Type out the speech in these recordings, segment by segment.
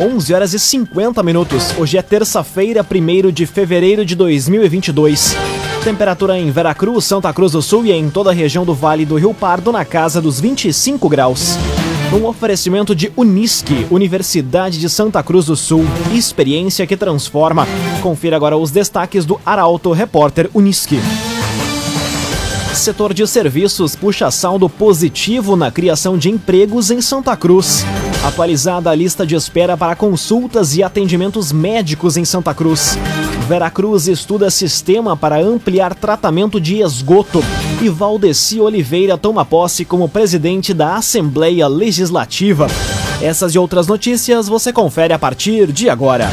11 horas e 50 minutos. Hoje é terça-feira, 1 de fevereiro de 2022. Temperatura em Veracruz, Santa Cruz do Sul e em toda a região do Vale do Rio Pardo na casa dos 25 graus. Um oferecimento de Unisque, Universidade de Santa Cruz do Sul. Experiência que transforma. Confira agora os destaques do Arauto Repórter Unisque. Setor de serviços puxa saldo positivo na criação de empregos em Santa Cruz. Atualizada a lista de espera para consultas e atendimentos médicos em Santa Cruz. Veracruz estuda sistema para ampliar tratamento de esgoto. E Valdeci Oliveira toma posse como presidente da Assembleia Legislativa. Essas e outras notícias você confere a partir de agora.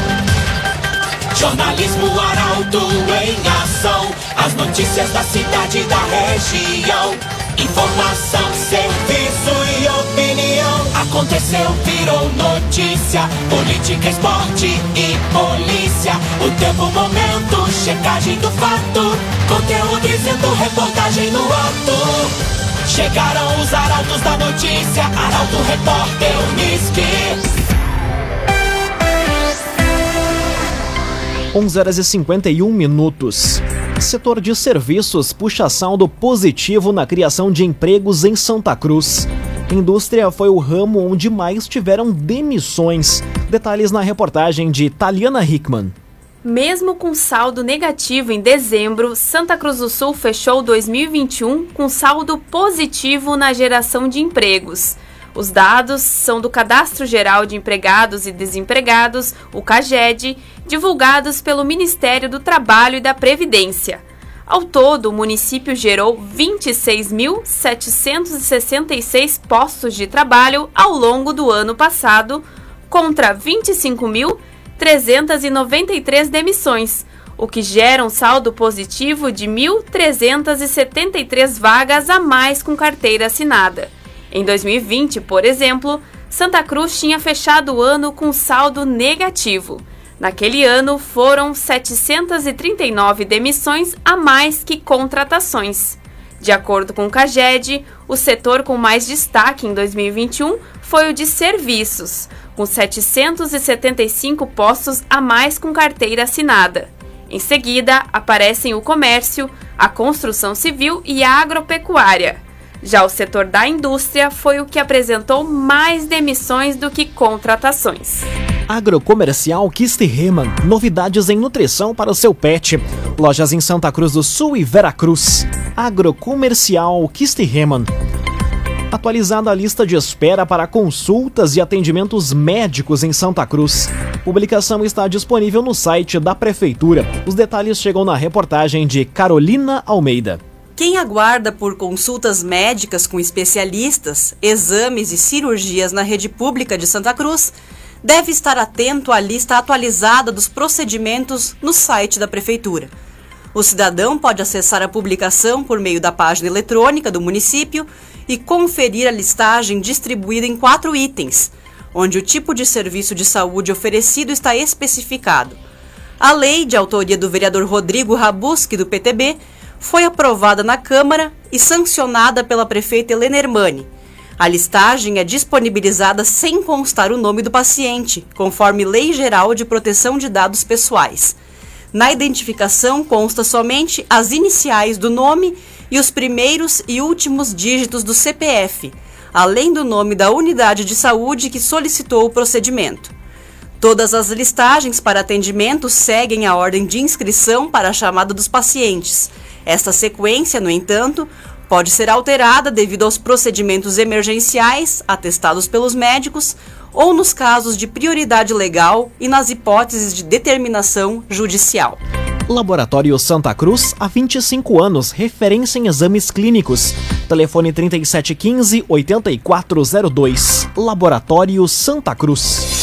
Jornalismo Arauto em ação. As notícias da cidade e da região. Informação, serviço e opinião. Aconteceu, virou notícia. Política, esporte e polícia. O tempo, momento, checagem do fato. Conteúdo dizendo, reportagem no ato. Chegaram os arautos da notícia. Arauto, repórter, Unisque. 11 horas e 51 minutos. Setor de serviços puxa saldo positivo na criação de empregos em Santa Cruz. Indústria foi o ramo onde mais tiveram demissões. Detalhes na reportagem de Taliana Hickman. Mesmo com saldo negativo em dezembro, Santa Cruz do Sul fechou 2021 com saldo positivo na geração de empregos. Os dados são do Cadastro Geral de Empregados e Desempregados, o CAGED, divulgados pelo Ministério do Trabalho e da Previdência. Ao todo, o município gerou 26.766 postos de trabalho ao longo do ano passado, contra 25.393 demissões, o que gera um saldo positivo de 1.373 vagas a mais com carteira assinada. Em 2020, por exemplo, Santa Cruz tinha fechado o ano com saldo negativo. Naquele ano, foram 739 demissões a mais que contratações. De acordo com o CAGED, o setor com mais destaque em 2021 foi o de serviços, com 775 postos a mais com carteira assinada. Em seguida, aparecem o comércio, a construção civil e a agropecuária. Já o setor da indústria foi o que apresentou mais demissões do que contratações. Agrocomercial Kistiheman, novidades em nutrição para o seu pet. Lojas em Santa Cruz do Sul e Veracruz. Agrocomercial Kistiheman. Atualizada a lista de espera para consultas e atendimentos médicos em Santa Cruz. Publicação está disponível no site da Prefeitura. Os detalhes chegam na reportagem de Carolina Almeida. Quem aguarda por consultas médicas com especialistas, exames e cirurgias na rede pública de Santa Cruz deve estar atento à lista atualizada dos procedimentos no site da Prefeitura. O cidadão pode acessar a publicação por meio da página eletrônica do município e conferir a listagem distribuída em quatro itens, onde o tipo de serviço de saúde oferecido está especificado. A lei, de autoria do vereador Rodrigo Rabuski, do PTB, foi aprovada na Câmara e sancionada pela prefeita Helena Hermani. A listagem é disponibilizada sem constar o nome do paciente, conforme Lei Geral de Proteção de Dados Pessoais. Na identificação consta somente as iniciais do nome e os primeiros e últimos dígitos do CPF, além do nome da unidade de saúde que solicitou o procedimento. Todas as listagens para atendimento seguem a ordem de inscrição para a chamada dos pacientes esta sequência, no entanto, pode ser alterada devido aos procedimentos emergenciais atestados pelos médicos ou nos casos de prioridade legal e nas hipóteses de determinação judicial. Laboratório Santa Cruz, há 25 anos, referência em exames clínicos. Telefone 3715-8402. Laboratório Santa Cruz.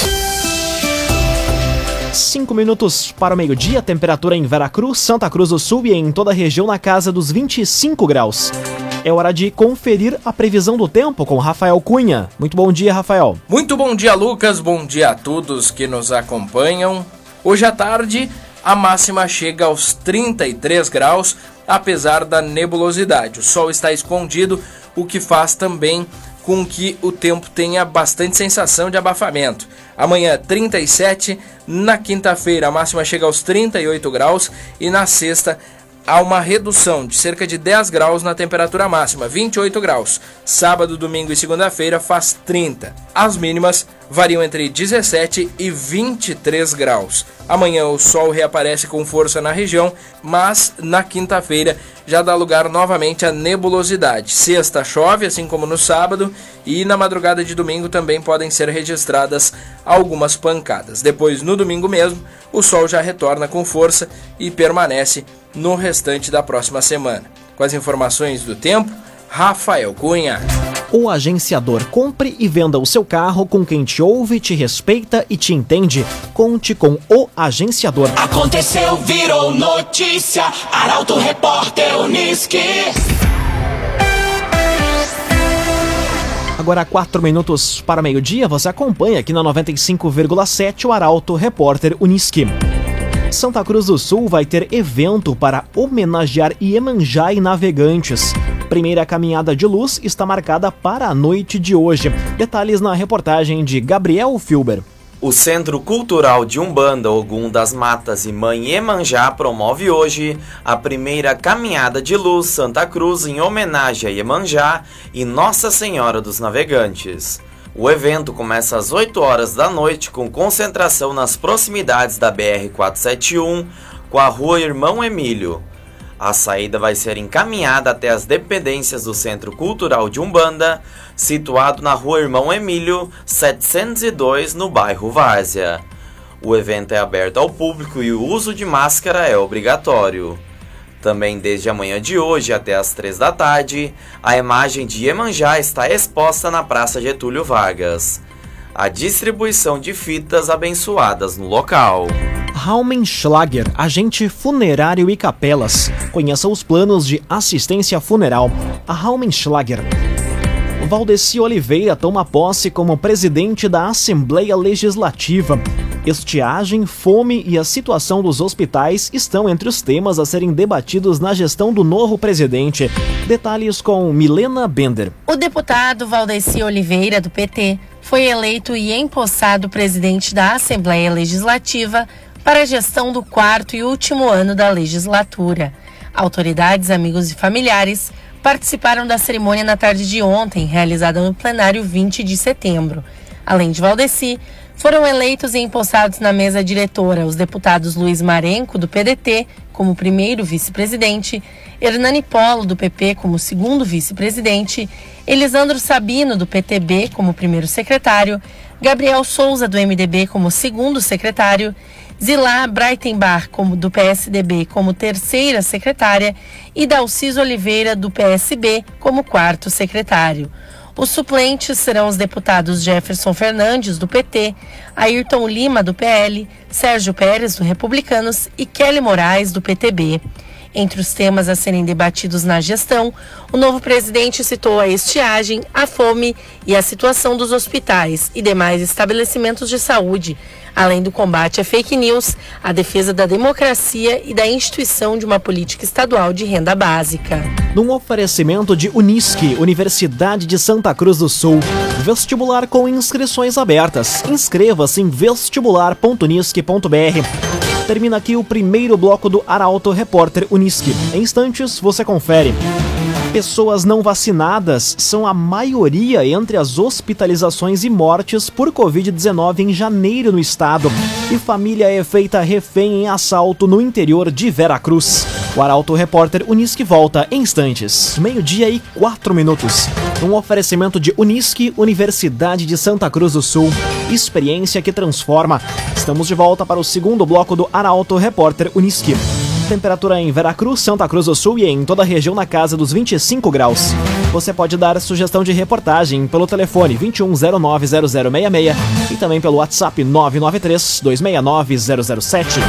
5 minutos para o meio-dia, temperatura em Veracruz, Santa Cruz do Sul e em toda a região na casa dos 25 graus. É hora de conferir a previsão do tempo com Rafael Cunha. Muito bom dia, Rafael. Muito bom dia, Lucas. Bom dia a todos que nos acompanham. Hoje à tarde, a máxima chega aos 33 graus, apesar da nebulosidade. O sol está escondido, o que faz também com que o tempo tenha bastante sensação de abafamento. Amanhã 37, na quinta-feira a máxima chega aos 38 graus e na sexta há uma redução de cerca de 10 graus na temperatura máxima, 28 graus. Sábado, domingo e segunda-feira faz 30. As mínimas variam entre 17 e 23 graus. Amanhã o sol reaparece com força na região, mas na quinta-feira já dá lugar novamente à nebulosidade. Sexta chove, assim como no sábado, e na madrugada de domingo também podem ser registradas algumas pancadas. Depois, no domingo mesmo, o sol já retorna com força e permanece no restante da próxima semana. Com as informações do tempo, Rafael Cunha. O agenciador compre e venda o seu carro com quem te ouve, te respeita e te entende. Conte com o agenciador. Aconteceu, virou notícia. Arauto Repórter Uniski. Agora, quatro minutos para meio-dia, você acompanha aqui na 95,7 o Arauto Repórter Uniski. Santa Cruz do Sul vai ter evento para homenagear Iemanjá e navegantes. Primeira caminhada de luz está marcada para a noite de hoje. Detalhes na reportagem de Gabriel Filber. O Centro Cultural de Umbanda Ogum das Matas e Mãe Iemanjá promove hoje a primeira caminhada de luz Santa Cruz em homenagem a Iemanjá e Nossa Senhora dos Navegantes. O evento começa às 8 horas da noite com concentração nas proximidades da BR-471 com a rua Irmão Emílio. A saída vai ser encaminhada até as dependências do Centro Cultural de Umbanda, situado na rua Irmão Emílio, 702, no bairro Várzea. O evento é aberto ao público e o uso de máscara é obrigatório. Também desde a manhã de hoje até as 3 da tarde, a imagem de Iemanjá está exposta na Praça Getúlio Vargas. A distribuição de fitas abençoadas no local. Raumenschlager, agente funerário e capelas. Conheça os planos de assistência funeral. A Raumenschlager. Valdeci Oliveira toma posse como presidente da Assembleia Legislativa. Estiagem, fome e a situação dos hospitais estão entre os temas a serem debatidos na gestão do novo presidente. Detalhes com Milena Bender. O deputado Valdeci Oliveira, do PT, foi eleito e empossado presidente da Assembleia Legislativa para a gestão do quarto e último ano da legislatura. Autoridades, amigos e familiares participaram da cerimônia na tarde de ontem, realizada no plenário 20 de setembro. Além de Valdeci, foram eleitos e empossados na mesa diretora os deputados Luiz Marenco, do PDT, como primeiro vice-presidente, Hernani Polo, do PP, como segundo vice-presidente, Elisandro Sabino, do PTB, como primeiro secretário, Gabriel Souza, do MDB, como segundo secretário, Zilá Breitenbach, como, do PSDB, como terceira secretária, e Dalciso Oliveira, do PSB, como quarto secretário. Os suplentes serão os deputados Jefferson Fernandes, do PT, Ayrton Lima, do PL, Sérgio Pérez, do Republicanos e Kelly Moraes, do PTB. Entre os temas a serem debatidos na gestão, o novo presidente citou a estiagem, a fome e a situação dos hospitais e demais estabelecimentos de saúde, além do combate à fake news, a defesa da democracia e da instituição de uma política estadual de renda básica. Num oferecimento de Unisque, Universidade de Santa Cruz do Sul, vestibular com inscrições abertas. Inscreva-se em vestibular.unisque.br. Termina aqui o primeiro bloco do Arauto Repórter Unisque. Em instantes, você confere. Pessoas não vacinadas são a maioria entre as hospitalizações e mortes por Covid-19 em janeiro no estado. E família é feita refém em assalto no interior de Veracruz. O Arauto Repórter Unisque volta em instantes. Meio-dia e quatro minutos. Um oferecimento de Unisque, Universidade de Santa Cruz do Sul. Experiência que transforma. Estamos de volta para o segundo bloco do Arauto Repórter Unisque. Temperatura em Veracruz, Santa Cruz do Sul e em toda a região na casa dos 25 graus. Você pode dar sugestão de reportagem pelo telefone 21090066 e também pelo WhatsApp 993 269 007.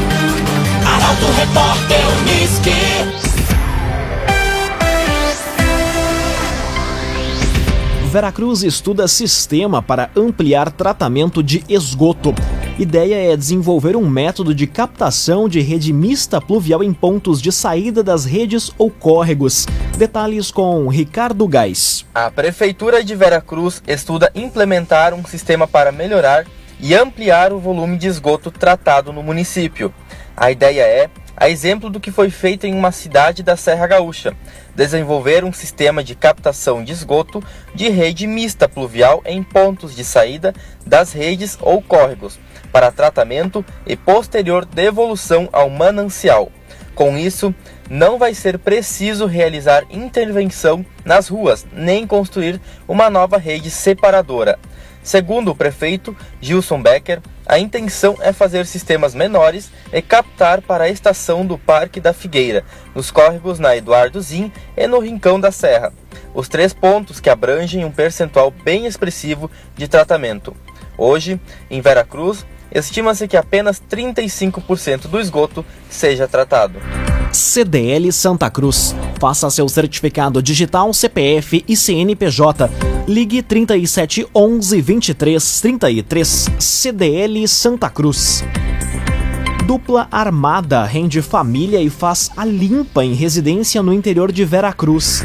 Arauto Repórter Uniski. Veracruz estuda sistema para ampliar tratamento de esgoto. Ideia é desenvolver um método de captação de rede mista pluvial em pontos de saída das redes ou córregos. Detalhes com Ricardo Gás. A Prefeitura de Veracruz estuda implementar um sistema para melhorar e ampliar o volume de esgoto tratado no município. A ideia é, a exemplo do que foi feito em uma cidade da Serra Gaúcha, desenvolver um sistema de captação de esgoto de rede mista pluvial em pontos de saída das redes ou córregos, para tratamento e posterior devolução ao manancial. Com isso, não vai ser preciso realizar intervenção nas ruas, nem construir uma nova rede separadora. Segundo o prefeito Gilson Becker, a intenção é fazer sistemas menores e captar para a estação do Parque da Figueira, nos córregos na Eduardo Zin e no Rincão da Serra. Os três pontos que abrangem um percentual bem expressivo de tratamento. Hoje, em Veracruz, estima-se que apenas 35% do esgoto seja tratado. CDL Santa Cruz. Faça seu certificado digital CPF e CNPJ. Ligue 37 11 23 33 CDL Santa Cruz. Dupla armada rende família e faz a limpa em residência no interior de Veracruz.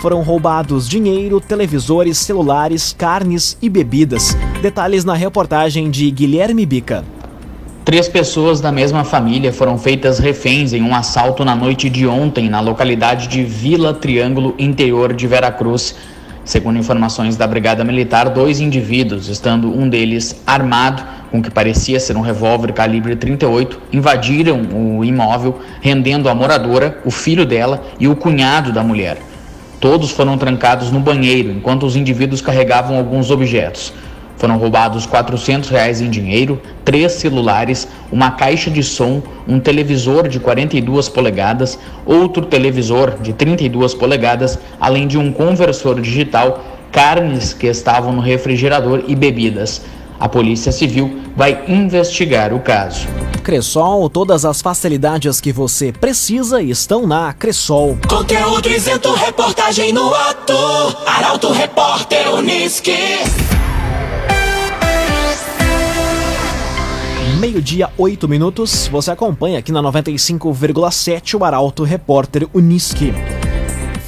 Foram roubados dinheiro, televisores, celulares, carnes e bebidas. Detalhes na reportagem de Guilherme Bica. Três pessoas da mesma família foram feitas reféns em um assalto na noite de ontem na localidade de Vila Triângulo, interior de Veracruz. Segundo informações da Brigada Militar, dois indivíduos, estando um deles armado com o que parecia ser um revólver calibre 38, invadiram o imóvel, rendendo a moradora, o filho dela e o cunhado da mulher. Todos foram trancados no banheiro, enquanto os indivíduos carregavam alguns objetos. Foram roubados 400 reais em dinheiro, três celulares, uma caixa de som, um televisor de 42 polegadas, outro televisor de 32 polegadas, além de um conversor digital, carnes que estavam no refrigerador e bebidas. A Polícia Civil vai investigar o caso. Cressol, todas as facilidades que você precisa estão na Cressol. Conteúdo isento, reportagem no ato. Arauto Repórter Uniski. Meio-dia, 8 minutos. Você acompanha aqui na 95,7 o Arauto Repórter Uniski.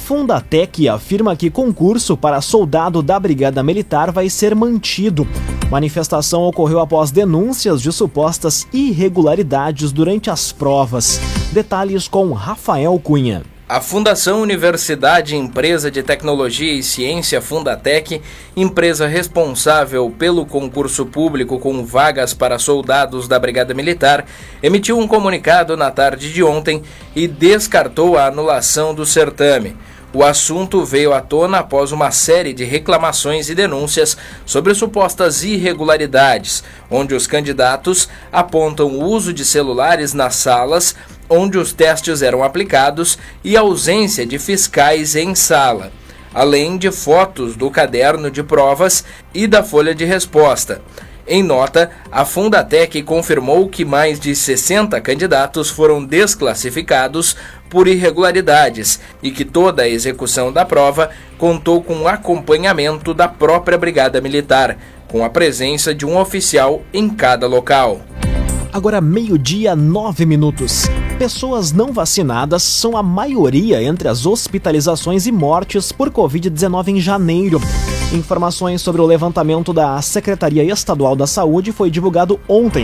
Fundatec afirma que concurso para soldado da Brigada Militar vai ser mantido. Manifestação ocorreu após denúncias de supostas irregularidades durante as provas. Detalhes com Rafael Cunha. A Fundação Universidade Empresa de Tecnologia e Ciência Fundatec, empresa responsável pelo concurso público com vagas para soldados da Brigada Militar, emitiu um comunicado na tarde de ontem e descartou a anulação do certame. O assunto veio à tona após uma série de reclamações e denúncias sobre supostas irregularidades, onde os candidatos apontam o uso de celulares nas salas onde os testes eram aplicados e ausência de fiscais em sala, além de fotos do caderno de provas e da folha de resposta. Em nota, a Fundatec confirmou que mais de 60 candidatos foram desclassificados por irregularidades e que toda a execução da prova contou com acompanhamento da própria Brigada Militar, com a presença de um oficial em cada local. Agora, meio-dia, nove minutos. Pessoas não vacinadas são a maioria entre as hospitalizações e mortes por Covid-19 em janeiro. Informações sobre o levantamento da Secretaria Estadual da Saúde foi divulgado ontem.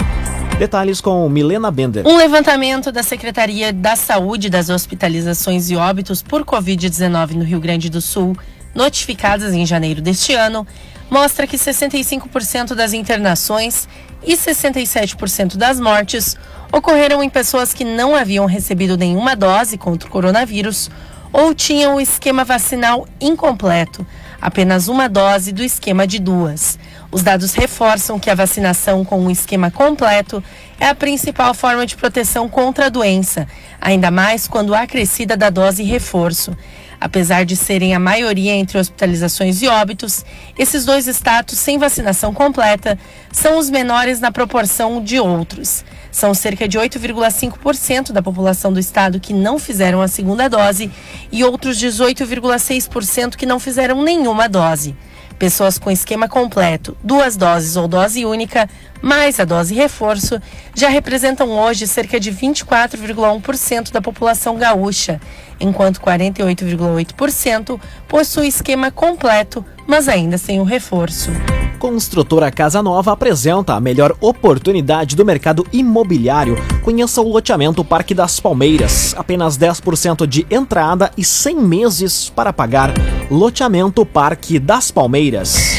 Detalhes com Milena Bender. Um levantamento da Secretaria da Saúde das hospitalizações e óbitos por Covid-19 no Rio Grande do Sul, notificadas em janeiro deste ano, mostra que 65% das internações e 67% das mortes ocorreram em pessoas que não haviam recebido nenhuma dose contra o coronavírus ou tinham o esquema vacinal incompleto, apenas uma dose do esquema de duas. Os dados reforçam que a vacinação com um esquema completo é a principal forma de proteção contra a doença, ainda mais quando acrescida da dose reforço. Apesar de serem a maioria entre hospitalizações e óbitos, esses dois estados sem vacinação completa são os menores na proporção de outros. São cerca de 8,5% da população do estado que não fizeram a segunda dose e outros 18,6% que não fizeram nenhuma dose. Pessoas com esquema completo, duas doses ou dose única, mais a dose reforço, já representam hoje cerca de 24,1% da população gaúcha, enquanto 48,8% possui esquema completo, mas ainda sem o reforço. Construtora Casa Nova apresenta a melhor oportunidade do mercado imobiliário. Conheça o loteamento Parque das Palmeiras. Apenas 10% de entrada e 100 meses para pagar. Loteamento Parque das Palmeiras.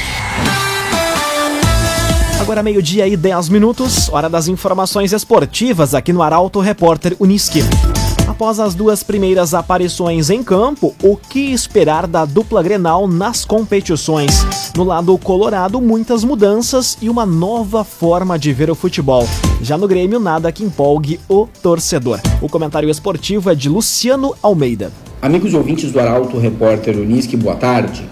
Agora meio-dia e 10 minutos, hora das informações esportivas aqui no Arauto Repórter Uniski. Após as duas primeiras aparições em campo, o que esperar da dupla Grenal nas competições? No lado colorado, muitas mudanças e uma nova forma de ver o futebol. Já no Grêmio, nada que empolgue o torcedor. O comentário esportivo é de Luciano Almeida. Amigos ouvintes do Arauto Repórter Uniski, boa tarde.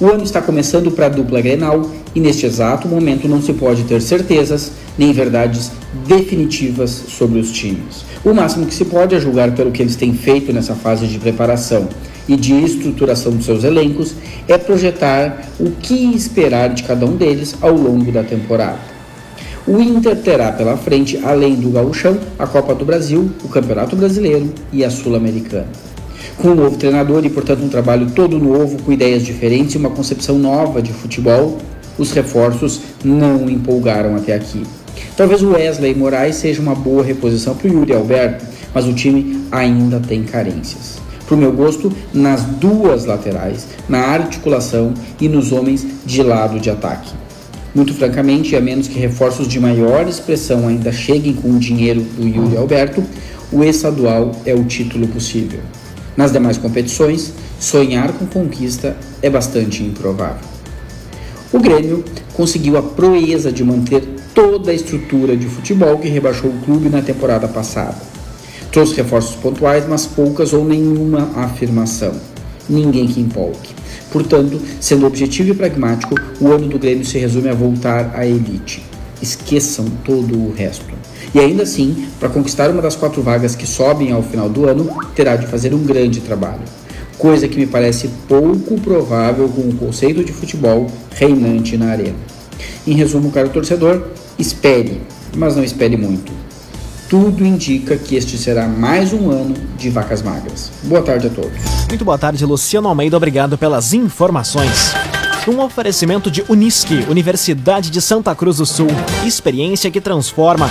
O ano está começando para a dupla Grenal e neste exato momento não se pode ter certezas nem verdades definitivas sobre os times. O máximo que se pode é julgar pelo que eles têm feito nessa fase de preparação e de estruturação dos seus elencos é projetar o que esperar de cada um deles ao longo da temporada. O Inter terá pela frente, além do Gauchão, a Copa do Brasil, o Campeonato Brasileiro e a Sul-Americana com um novo treinador e, portanto, um trabalho todo novo, com ideias diferentes e uma concepção nova de futebol, os reforços não empolgaram até aqui. Talvez o Wesley Moraes seja uma boa reposição para o Yuri Alberto, mas o time ainda tem carências. Para o meu gosto, nas duas laterais, na articulação e nos homens de lado de ataque. Muito francamente, a menos que reforços de maior expressão ainda cheguem com o dinheiro do Yuri Alberto, o estadual é o título possível. Nas demais competições, sonhar com conquista é bastante improvável. O Grêmio conseguiu a proeza de manter toda a estrutura de futebol que rebaixou o clube na temporada passada. Trouxe reforços pontuais, mas poucas ou nenhuma afirmação. Ninguém que empolgue. Portanto, sendo objetivo e pragmático, o ano do Grêmio se resume a voltar à elite. Esqueçam todo o resto. E ainda assim, para conquistar uma das quatro vagas que sobem ao final do ano, terá de fazer um grande trabalho. Coisa que me parece pouco provável com o conceito de futebol reinante na arena. Em resumo, caro torcedor, espere, mas não espere muito. Tudo indica que este será mais um ano de vacas magras. Boa tarde a todos. Muito boa tarde, Luciano Almeida. Obrigado pelas informações. Um oferecimento de Unisque, Universidade de Santa Cruz do Sul. Experiência que transforma.